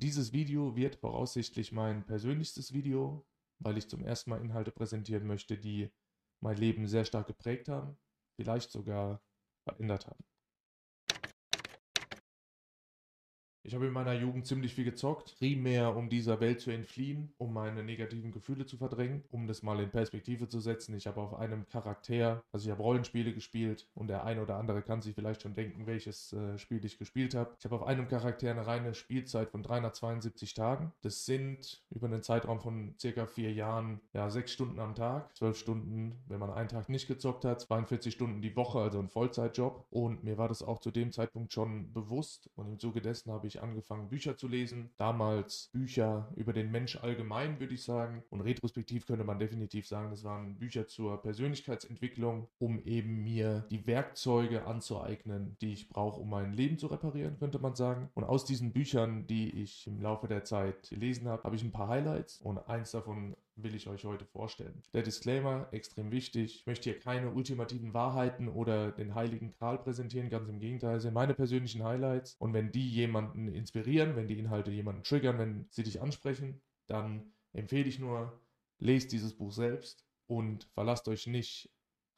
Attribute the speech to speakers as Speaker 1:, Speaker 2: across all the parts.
Speaker 1: Dieses Video wird voraussichtlich mein persönlichstes Video, weil ich zum ersten Mal Inhalte präsentieren möchte, die mein Leben sehr stark geprägt haben, vielleicht sogar verändert haben. Ich habe in meiner Jugend ziemlich viel gezockt, primär um dieser Welt zu entfliehen, um meine negativen Gefühle zu verdrängen, um das mal in Perspektive zu setzen. Ich habe auf einem Charakter, also ich habe Rollenspiele gespielt und der eine oder andere kann sich vielleicht schon denken, welches äh, Spiel ich gespielt habe. Ich habe auf einem Charakter eine reine Spielzeit von 372 Tagen. Das sind über einen Zeitraum von circa vier Jahren, ja, sechs Stunden am Tag, zwölf Stunden, wenn man einen Tag nicht gezockt hat, 42 Stunden die Woche, also ein Vollzeitjob. Und mir war das auch zu dem Zeitpunkt schon bewusst und im Zuge dessen habe ich angefangen, Bücher zu lesen. Damals Bücher über den Mensch allgemein, würde ich sagen. Und retrospektiv könnte man definitiv sagen, das waren Bücher zur Persönlichkeitsentwicklung, um eben mir die Werkzeuge anzueignen, die ich brauche, um mein Leben zu reparieren, könnte man sagen. Und aus diesen Büchern, die ich im Laufe der Zeit gelesen habe, habe ich ein paar Highlights und eins davon will ich euch heute vorstellen. Der Disclaimer, extrem wichtig. Ich möchte hier keine ultimativen Wahrheiten oder den heiligen Kral präsentieren, ganz im Gegenteil, sind meine persönlichen Highlights. Und wenn die jemanden inspirieren, wenn die Inhalte jemanden triggern, wenn sie dich ansprechen, dann empfehle ich nur, lest dieses Buch selbst und verlasst euch nicht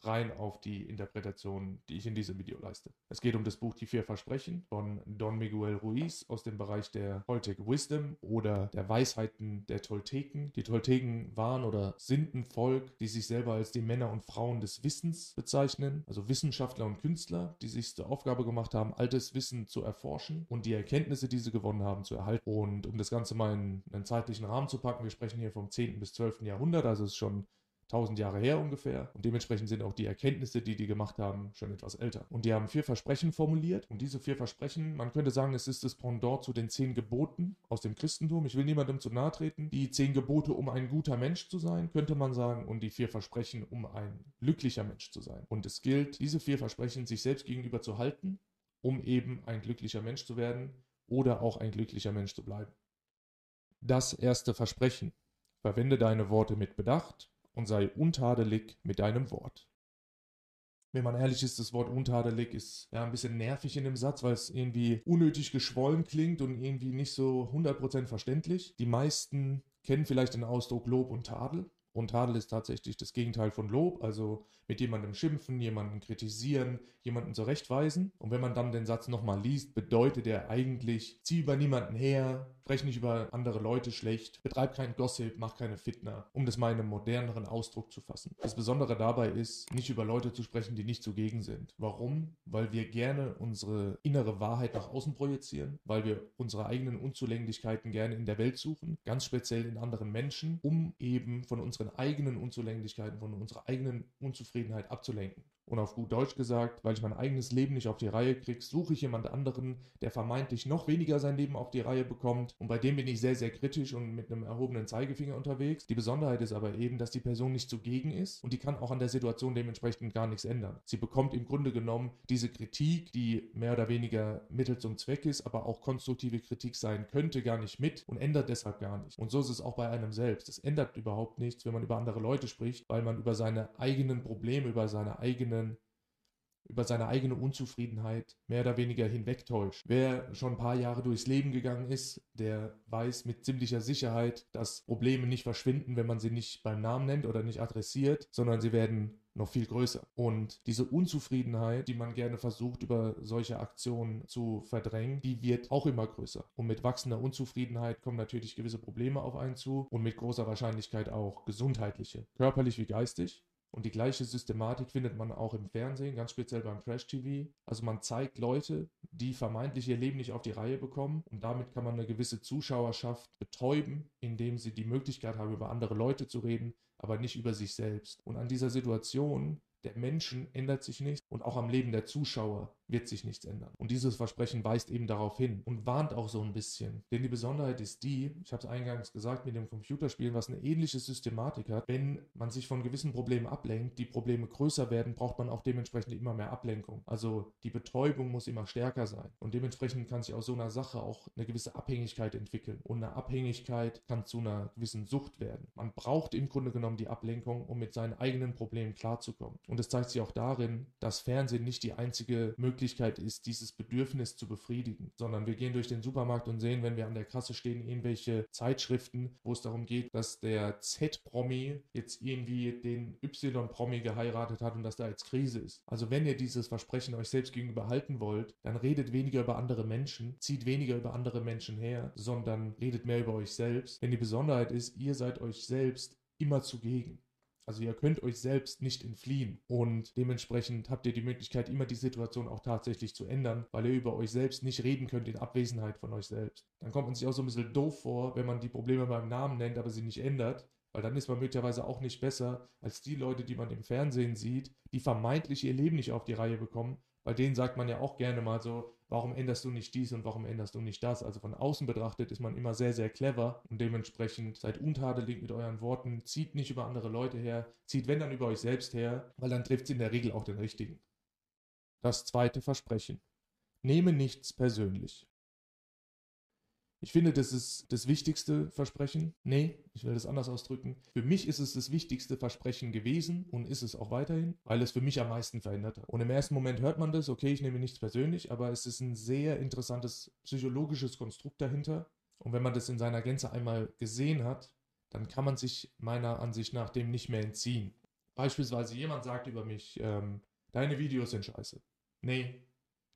Speaker 1: rein auf die Interpretation, die ich in diesem Video leiste. Es geht um das Buch Die vier Versprechen von Don Miguel Ruiz aus dem Bereich der Toltec Wisdom oder der Weisheiten der Tolteken. Die Tolteken waren oder sind ein Volk, die sich selber als die Männer und Frauen des Wissens bezeichnen, also Wissenschaftler und Künstler, die sich zur Aufgabe gemacht haben, altes Wissen zu erforschen und die Erkenntnisse, die sie gewonnen haben, zu erhalten. Und um das Ganze mal in einen zeitlichen Rahmen zu packen, wir sprechen hier vom 10. bis 12. Jahrhundert, also es ist schon 1000 Jahre her ungefähr. Und dementsprechend sind auch die Erkenntnisse, die die gemacht haben, schon etwas älter. Und die haben vier Versprechen formuliert. Und diese vier Versprechen, man könnte sagen, es ist das Pendant zu den zehn Geboten aus dem Christentum. Ich will niemandem zu nahe treten. Die zehn Gebote, um ein guter Mensch zu sein, könnte man sagen. Und die vier Versprechen, um ein glücklicher Mensch zu sein. Und es gilt, diese vier Versprechen sich selbst gegenüber zu halten, um eben ein glücklicher Mensch zu werden oder auch ein glücklicher Mensch zu bleiben. Das erste Versprechen. Verwende deine Worte mit Bedacht und sei untadelig mit deinem Wort. Wenn man ehrlich ist, das Wort untadelig ist ja ein bisschen nervig in dem Satz, weil es irgendwie unnötig geschwollen klingt und irgendwie nicht so 100% verständlich. Die meisten kennen vielleicht den Ausdruck Lob und Tadel. Und Tadel ist tatsächlich das Gegenteil von Lob, also mit jemandem schimpfen, jemanden kritisieren, jemanden zurechtweisen. Und wenn man dann den Satz nochmal liest, bedeutet er eigentlich, zieh über niemanden her, sprech nicht über andere Leute schlecht, betreib keinen Gossip, mach keine Fitner, um das mal in einem moderneren Ausdruck zu fassen. Das Besondere dabei ist, nicht über Leute zu sprechen, die nicht zugegen sind. Warum? Weil wir gerne unsere innere Wahrheit nach außen projizieren, weil wir unsere eigenen Unzulänglichkeiten gerne in der Welt suchen, ganz speziell in anderen Menschen, um eben von unseren eigenen Unzulänglichkeiten, von unserer eigenen Unzufriedenheit abzulenken. Und auf gut Deutsch gesagt, weil ich mein eigenes Leben nicht auf die Reihe kriege, suche ich jemand anderen, der vermeintlich noch weniger sein Leben auf die Reihe bekommt. Und bei dem bin ich sehr, sehr kritisch und mit einem erhobenen Zeigefinger unterwegs. Die Besonderheit ist aber eben, dass die Person nicht zugegen ist und die kann auch an der Situation dementsprechend gar nichts ändern. Sie bekommt im Grunde genommen diese Kritik, die mehr oder weniger Mittel zum Zweck ist, aber auch konstruktive Kritik sein könnte, gar nicht mit und ändert deshalb gar nicht. Und so ist es auch bei einem selbst. Es ändert überhaupt nichts, wenn man über andere Leute spricht, weil man über seine eigenen Probleme, über seine eigene über seine eigene Unzufriedenheit mehr oder weniger hinwegtäuscht. Wer schon ein paar Jahre durchs Leben gegangen ist, der weiß mit ziemlicher Sicherheit, dass Probleme nicht verschwinden, wenn man sie nicht beim Namen nennt oder nicht adressiert, sondern sie werden noch viel größer. Und diese Unzufriedenheit, die man gerne versucht, über solche Aktionen zu verdrängen, die wird auch immer größer. Und mit wachsender Unzufriedenheit kommen natürlich gewisse Probleme auf einen zu und mit großer Wahrscheinlichkeit auch gesundheitliche, körperlich wie geistig. Und die gleiche Systematik findet man auch im Fernsehen, ganz speziell beim Trash-TV. Also man zeigt Leute, die vermeintlich ihr Leben nicht auf die Reihe bekommen und damit kann man eine gewisse Zuschauerschaft betäuben, indem sie die Möglichkeit haben, über andere Leute zu reden, aber nicht über sich selbst. Und an dieser Situation der Menschen ändert sich nichts und auch am Leben der Zuschauer wird sich nichts ändern. Und dieses Versprechen weist eben darauf hin und warnt auch so ein bisschen. Denn die Besonderheit ist die, ich habe es eingangs gesagt, mit dem Computerspielen, was eine ähnliche Systematik hat, wenn man sich von gewissen Problemen ablenkt, die Probleme größer werden, braucht man auch dementsprechend immer mehr Ablenkung. Also die Betäubung muss immer stärker sein. Und dementsprechend kann sich aus so einer Sache auch eine gewisse Abhängigkeit entwickeln. Und eine Abhängigkeit kann zu einer gewissen Sucht werden. Man braucht im Grunde genommen die Ablenkung, um mit seinen eigenen Problemen klarzukommen. Und es zeigt sich auch darin, dass Fernsehen nicht die einzige Möglichkeit Möglichkeit ist, dieses Bedürfnis zu befriedigen, sondern wir gehen durch den Supermarkt und sehen, wenn wir an der Kasse stehen, irgendwelche Zeitschriften, wo es darum geht, dass der Z-Promi jetzt irgendwie den Y-Promi geheiratet hat und dass da jetzt Krise ist. Also wenn ihr dieses Versprechen euch selbst gegenüber halten wollt, dann redet weniger über andere Menschen, zieht weniger über andere Menschen her, sondern redet mehr über euch selbst. Denn die Besonderheit ist, ihr seid euch selbst immer zugegen. Also ihr könnt euch selbst nicht entfliehen und dementsprechend habt ihr die Möglichkeit, immer die Situation auch tatsächlich zu ändern, weil ihr über euch selbst nicht reden könnt in Abwesenheit von euch selbst. Dann kommt man sich auch so ein bisschen doof vor, wenn man die Probleme beim Namen nennt, aber sie nicht ändert. Weil dann ist man möglicherweise auch nicht besser als die Leute, die man im Fernsehen sieht, die vermeintlich ihr Leben nicht auf die Reihe bekommen. Bei denen sagt man ja auch gerne mal so, warum änderst du nicht dies und warum änderst du nicht das? Also von außen betrachtet ist man immer sehr, sehr clever und dementsprechend seid untadelig mit euren Worten, zieht nicht über andere Leute her, zieht wenn dann über euch selbst her, weil dann trifft es in der Regel auch den richtigen. Das zweite Versprechen. Nehme nichts persönlich. Ich finde, das ist das wichtigste Versprechen. Nee, ich will das anders ausdrücken. Für mich ist es das wichtigste Versprechen gewesen und ist es auch weiterhin, weil es für mich am meisten verändert hat. Und im ersten Moment hört man das, okay, ich nehme nichts persönlich, aber es ist ein sehr interessantes psychologisches Konstrukt dahinter. Und wenn man das in seiner Gänze einmal gesehen hat, dann kann man sich meiner Ansicht nach dem nicht mehr entziehen. Beispielsweise jemand sagt über mich, ähm, deine Videos sind scheiße. Nee,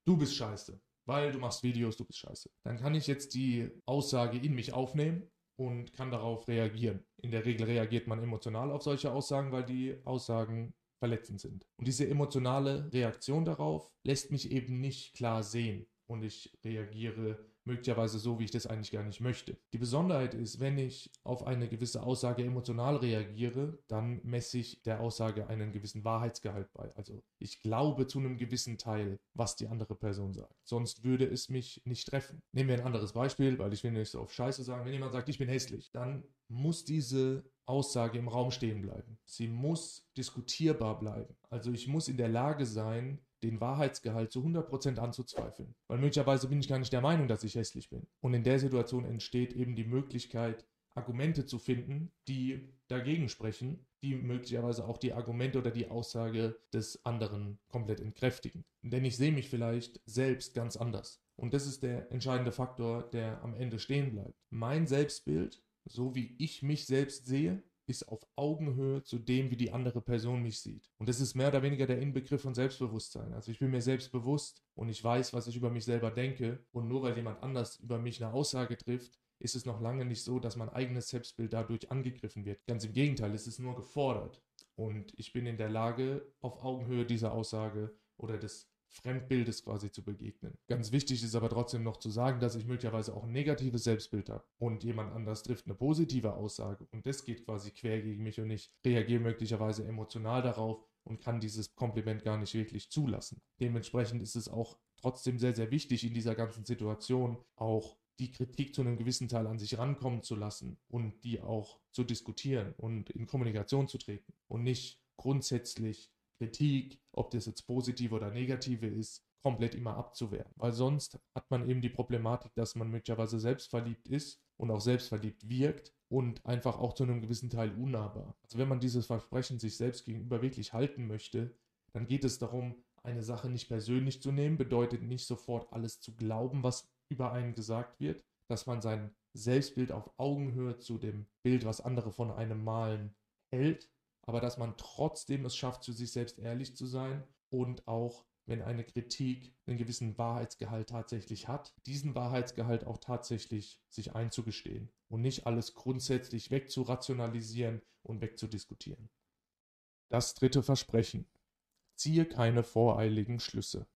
Speaker 1: du bist scheiße weil du machst Videos, du bist scheiße. Dann kann ich jetzt die Aussage in mich aufnehmen und kann darauf reagieren. In der Regel reagiert man emotional auf solche Aussagen, weil die Aussagen verletzend sind. Und diese emotionale Reaktion darauf lässt mich eben nicht klar sehen und ich reagiere möglicherweise so, wie ich das eigentlich gar nicht möchte. Die Besonderheit ist, wenn ich auf eine gewisse Aussage emotional reagiere, dann messe ich der Aussage einen gewissen Wahrheitsgehalt bei. Also ich glaube zu einem gewissen Teil, was die andere Person sagt. Sonst würde es mich nicht treffen. Nehmen wir ein anderes Beispiel, weil ich will nicht so auf Scheiße sagen. Wenn jemand sagt, ich bin hässlich, dann muss diese Aussage im Raum stehen bleiben. Sie muss diskutierbar bleiben. Also ich muss in der Lage sein, den Wahrheitsgehalt zu 100% anzuzweifeln. Weil möglicherweise bin ich gar nicht der Meinung, dass ich hässlich bin. Und in der Situation entsteht eben die Möglichkeit, Argumente zu finden, die dagegen sprechen, die möglicherweise auch die Argumente oder die Aussage des anderen komplett entkräftigen. Denn ich sehe mich vielleicht selbst ganz anders. Und das ist der entscheidende Faktor, der am Ende stehen bleibt. Mein Selbstbild, so wie ich mich selbst sehe, ist auf Augenhöhe zu dem, wie die andere Person mich sieht. Und das ist mehr oder weniger der Inbegriff von Selbstbewusstsein. Also ich bin mir selbst bewusst und ich weiß, was ich über mich selber denke. Und nur weil jemand anders über mich eine Aussage trifft, ist es noch lange nicht so, dass mein eigenes Selbstbild dadurch angegriffen wird. Ganz im Gegenteil, es ist nur gefordert. Und ich bin in der Lage, auf Augenhöhe dieser Aussage oder des Fremdbildes quasi zu begegnen. Ganz wichtig ist aber trotzdem noch zu sagen, dass ich möglicherweise auch ein negatives Selbstbild habe und jemand anders trifft eine positive Aussage und das geht quasi quer gegen mich und ich reagiere möglicherweise emotional darauf und kann dieses Kompliment gar nicht wirklich zulassen. Dementsprechend ist es auch trotzdem sehr, sehr wichtig in dieser ganzen Situation auch die Kritik zu einem gewissen Teil an sich rankommen zu lassen und die auch zu diskutieren und in Kommunikation zu treten und nicht grundsätzlich Kritik, ob das jetzt positive oder negative ist, komplett immer abzuwehren. Weil sonst hat man eben die Problematik, dass man möglicherweise selbstverliebt ist und auch selbstverliebt wirkt und einfach auch zu einem gewissen Teil unnahbar. Also wenn man dieses Versprechen sich selbst gegenüber wirklich halten möchte, dann geht es darum, eine Sache nicht persönlich zu nehmen, bedeutet nicht sofort alles zu glauben, was über einen gesagt wird, dass man sein Selbstbild auf Augenhöhe zu dem Bild, was andere von einem malen, hält aber dass man trotzdem es schafft, zu sich selbst ehrlich zu sein und auch, wenn eine Kritik einen gewissen Wahrheitsgehalt tatsächlich hat, diesen Wahrheitsgehalt auch tatsächlich sich einzugestehen und nicht alles grundsätzlich wegzurationalisieren und wegzudiskutieren. Das dritte Versprechen. Ziehe keine voreiligen Schlüsse.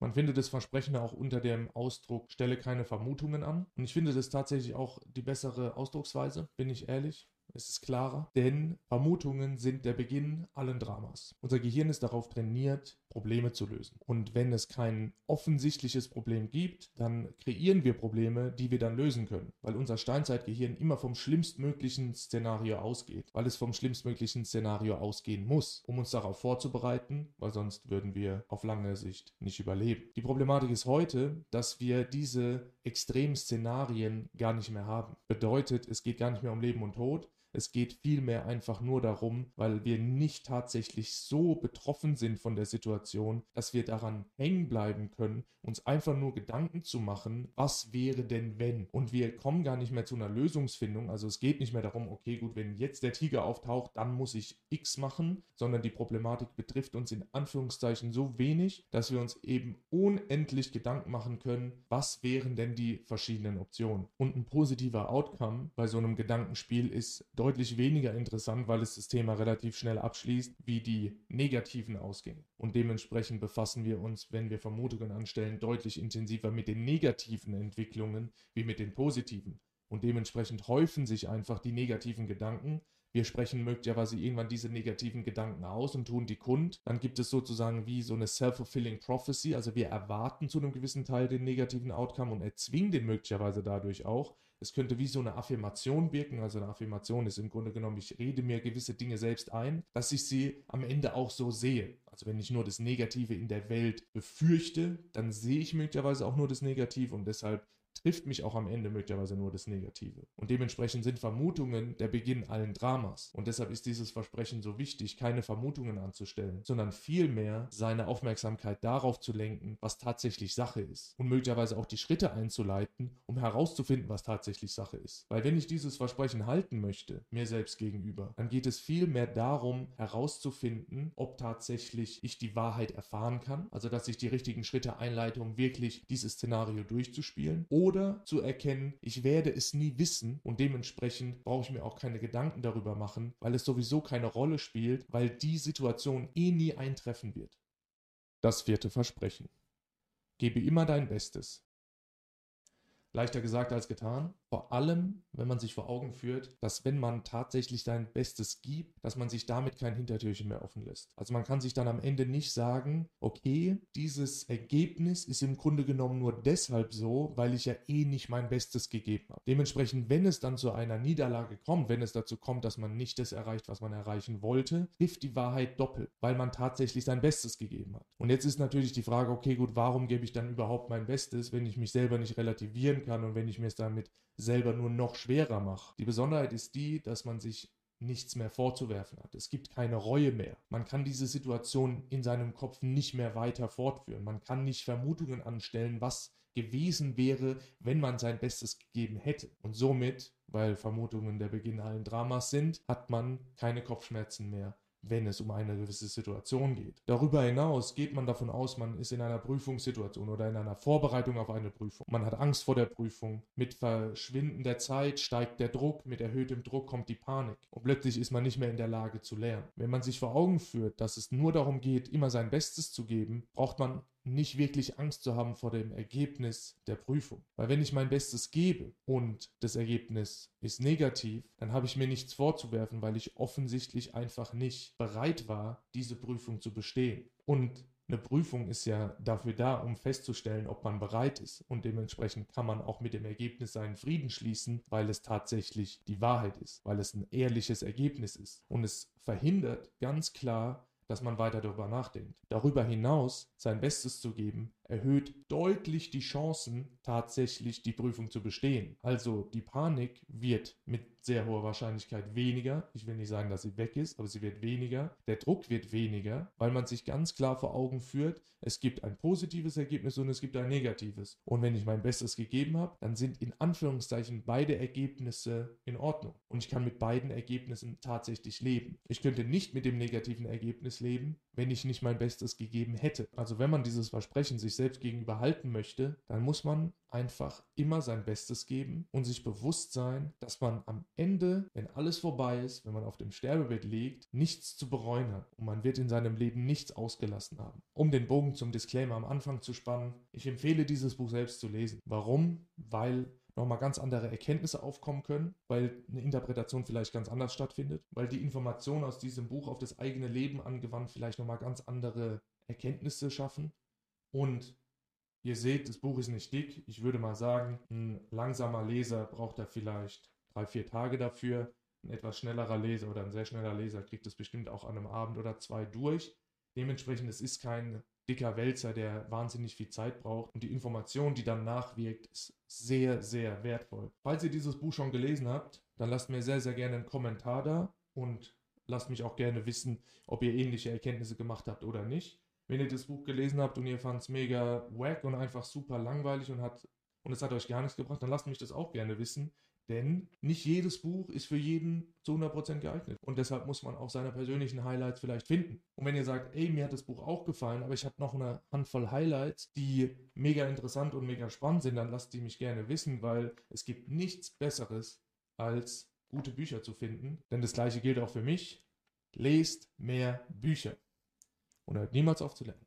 Speaker 1: Man findet das Versprechen auch unter dem Ausdruck stelle keine Vermutungen an. Und ich finde das tatsächlich auch die bessere Ausdrucksweise, bin ich ehrlich. Es ist klarer, denn Vermutungen sind der Beginn allen Dramas. Unser Gehirn ist darauf trainiert, Probleme zu lösen. Und wenn es kein offensichtliches Problem gibt, dann kreieren wir Probleme, die wir dann lösen können, weil unser Steinzeitgehirn immer vom schlimmstmöglichen Szenario ausgeht, weil es vom schlimmstmöglichen Szenario ausgehen muss, um uns darauf vorzubereiten, weil sonst würden wir auf lange Sicht nicht überleben. Die Problematik ist heute, dass wir diese Extremszenarien gar nicht mehr haben. Bedeutet, es geht gar nicht mehr um Leben und Tod, Es geht vielmehr einfach nur darum, weil wir nicht tatsächlich so betroffen sind von der Situation, dass wir daran hängen bleiben können, uns einfach nur Gedanken zu machen, was wäre denn wenn? Und wir kommen gar nicht mehr zu einer Lösungsfindung. Also es geht nicht mehr darum, okay, gut, wenn jetzt der Tiger auftaucht, dann muss ich X machen, sondern die Problematik betrifft uns in Anführungszeichen so wenig, dass wir uns eben unendlich Gedanken machen können, was wären denn die verschiedenen Optionen. Und ein positiver Outcome bei so einem Gedankenspiel ist deutlich weniger interessant, weil es das Thema relativ schnell abschließt, wie die negativen Ausgänge. Und dementsprechend befassen wir uns, wenn wir Vermutungen anstellen, deutlich intensiver mit den negativen Entwicklungen wie mit den positiven. Und dementsprechend häufen sich einfach die negativen Gedanken, wir sprechen möglicherweise irgendwann diese negativen Gedanken aus und tun die kund. Dann gibt es sozusagen wie so eine self-fulfilling prophecy, also wir erwarten zu einem gewissen Teil den negativen Outcome und erzwingen den möglicherweise dadurch auch. Es könnte wie so eine Affirmation wirken. Also eine Affirmation ist im Grunde genommen, ich rede mir gewisse Dinge selbst ein, dass ich sie am Ende auch so sehe. Also wenn ich nur das Negative in der Welt befürchte, dann sehe ich möglicherweise auch nur das Negative und deshalb trifft mich auch am Ende möglicherweise nur das Negative. Und dementsprechend sind Vermutungen der Beginn allen Dramas. Und deshalb ist dieses Versprechen so wichtig, keine Vermutungen anzustellen, sondern vielmehr seine Aufmerksamkeit darauf zu lenken, was tatsächlich Sache ist. Und möglicherweise auch die Schritte einzuleiten, um herauszufinden, was tatsächlich Sache ist. Weil wenn ich dieses Versprechen halten möchte, mir selbst gegenüber, dann geht es vielmehr darum, herauszufinden, ob tatsächlich ich die Wahrheit erfahren kann. Also dass ich die richtigen Schritte einleite, um wirklich dieses Szenario durchzuspielen zu erkennen, ich werde es nie wissen und dementsprechend brauche ich mir auch keine Gedanken darüber machen, weil es sowieso keine Rolle spielt, weil die Situation eh nie eintreffen wird. Das vierte Versprechen. Gebe immer dein Bestes. Leichter gesagt als getan. Vor allem, wenn man sich vor Augen führt, dass wenn man tatsächlich sein Bestes gibt, dass man sich damit kein Hintertürchen mehr offen lässt. Also man kann sich dann am Ende nicht sagen, okay, dieses Ergebnis ist im Grunde genommen nur deshalb so, weil ich ja eh nicht mein Bestes gegeben habe. Dementsprechend, wenn es dann zu einer Niederlage kommt, wenn es dazu kommt, dass man nicht das erreicht, was man erreichen wollte, trifft die Wahrheit doppelt, weil man tatsächlich sein Bestes gegeben hat. Und jetzt ist natürlich die Frage, okay, gut, warum gebe ich dann überhaupt mein Bestes, wenn ich mich selber nicht relativieren kann und wenn ich mir es damit selber nur noch schwerer mache. Die Besonderheit ist die, dass man sich nichts mehr vorzuwerfen hat. Es gibt keine Reue mehr. Man kann diese Situation in seinem Kopf nicht mehr weiter fortführen. Man kann nicht Vermutungen anstellen, was gewesen wäre, wenn man sein Bestes gegeben hätte. Und somit, weil Vermutungen der Beginn allen Dramas sind, hat man keine Kopfschmerzen mehr wenn es um eine gewisse Situation geht. Darüber hinaus geht man davon aus, man ist in einer Prüfungssituation oder in einer Vorbereitung auf eine Prüfung. Man hat Angst vor der Prüfung. Mit Verschwinden der Zeit steigt der Druck, mit erhöhtem Druck kommt die Panik und plötzlich ist man nicht mehr in der Lage zu lernen. Wenn man sich vor Augen führt, dass es nur darum geht, immer sein Bestes zu geben, braucht man nicht wirklich Angst zu haben vor dem Ergebnis der Prüfung. Weil wenn ich mein Bestes gebe und das Ergebnis ist negativ, dann habe ich mir nichts vorzuwerfen, weil ich offensichtlich einfach nicht bereit war, diese Prüfung zu bestehen. Und eine Prüfung ist ja dafür da, um festzustellen, ob man bereit ist. Und dementsprechend kann man auch mit dem Ergebnis seinen Frieden schließen, weil es tatsächlich die Wahrheit ist, weil es ein ehrliches Ergebnis ist. Und es verhindert ganz klar, dass man weiter darüber nachdenkt. Darüber hinaus sein Bestes zu geben, erhöht deutlich die Chancen, tatsächlich die Prüfung zu bestehen. Also die Panik wird sehr hoher Wahrscheinlichkeit weniger. Ich will nicht sagen, dass sie weg ist, aber sie wird weniger. Der Druck wird weniger, weil man sich ganz klar vor Augen führt, es gibt ein positives Ergebnis und es gibt ein negatives. Und wenn ich mein Bestes gegeben habe, dann sind in Anführungszeichen beide Ergebnisse in Ordnung. Und ich kann mit beiden Ergebnissen tatsächlich leben. Ich könnte nicht mit dem negativen Ergebnis leben, wenn ich nicht mein Bestes gegeben hätte. Also wenn man dieses Versprechen sich selbst gegenüber halten möchte, dann muss man einfach immer sein Bestes geben und sich bewusst sein, dass man am Ende, wenn alles vorbei ist, wenn man auf dem Sterbebett liegt, nichts zu bereuen hat und man wird in seinem Leben nichts ausgelassen haben. Um den Bogen zum Disclaimer am Anfang zu spannen, ich empfehle dieses Buch selbst zu lesen. Warum? Weil nochmal ganz andere Erkenntnisse aufkommen können, weil eine Interpretation vielleicht ganz anders stattfindet, weil die Informationen aus diesem Buch auf das eigene Leben angewandt vielleicht nochmal ganz andere Erkenntnisse schaffen. Und ihr seht, das Buch ist nicht dick. Ich würde mal sagen, ein langsamer Leser braucht da vielleicht drei, vier Tage dafür. Ein etwas schnellerer Leser oder ein sehr schneller Leser kriegt es bestimmt auch an einem Abend oder zwei durch. Dementsprechend, es ist kein dicker Wälzer, der wahnsinnig viel Zeit braucht. Und die Information, die dann nachwirkt, ist sehr, sehr wertvoll. Falls ihr dieses Buch schon gelesen habt, dann lasst mir sehr, sehr gerne einen Kommentar da und lasst mich auch gerne wissen, ob ihr ähnliche Erkenntnisse gemacht habt oder nicht. Wenn ihr das Buch gelesen habt und ihr fand es mega wack und einfach super langweilig und, hat, und es hat euch gar nichts gebracht, dann lasst mich das auch gerne wissen. Denn nicht jedes Buch ist für jeden zu 100% geeignet. Und deshalb muss man auch seine persönlichen Highlights vielleicht finden. Und wenn ihr sagt, ey, mir hat das Buch auch gefallen, aber ich habe noch eine Handvoll Highlights, die mega interessant und mega spannend sind, dann lasst die mich gerne wissen, weil es gibt nichts Besseres, als gute Bücher zu finden. Denn das gleiche gilt auch für mich. Lest mehr Bücher und hört niemals auf zu lernen.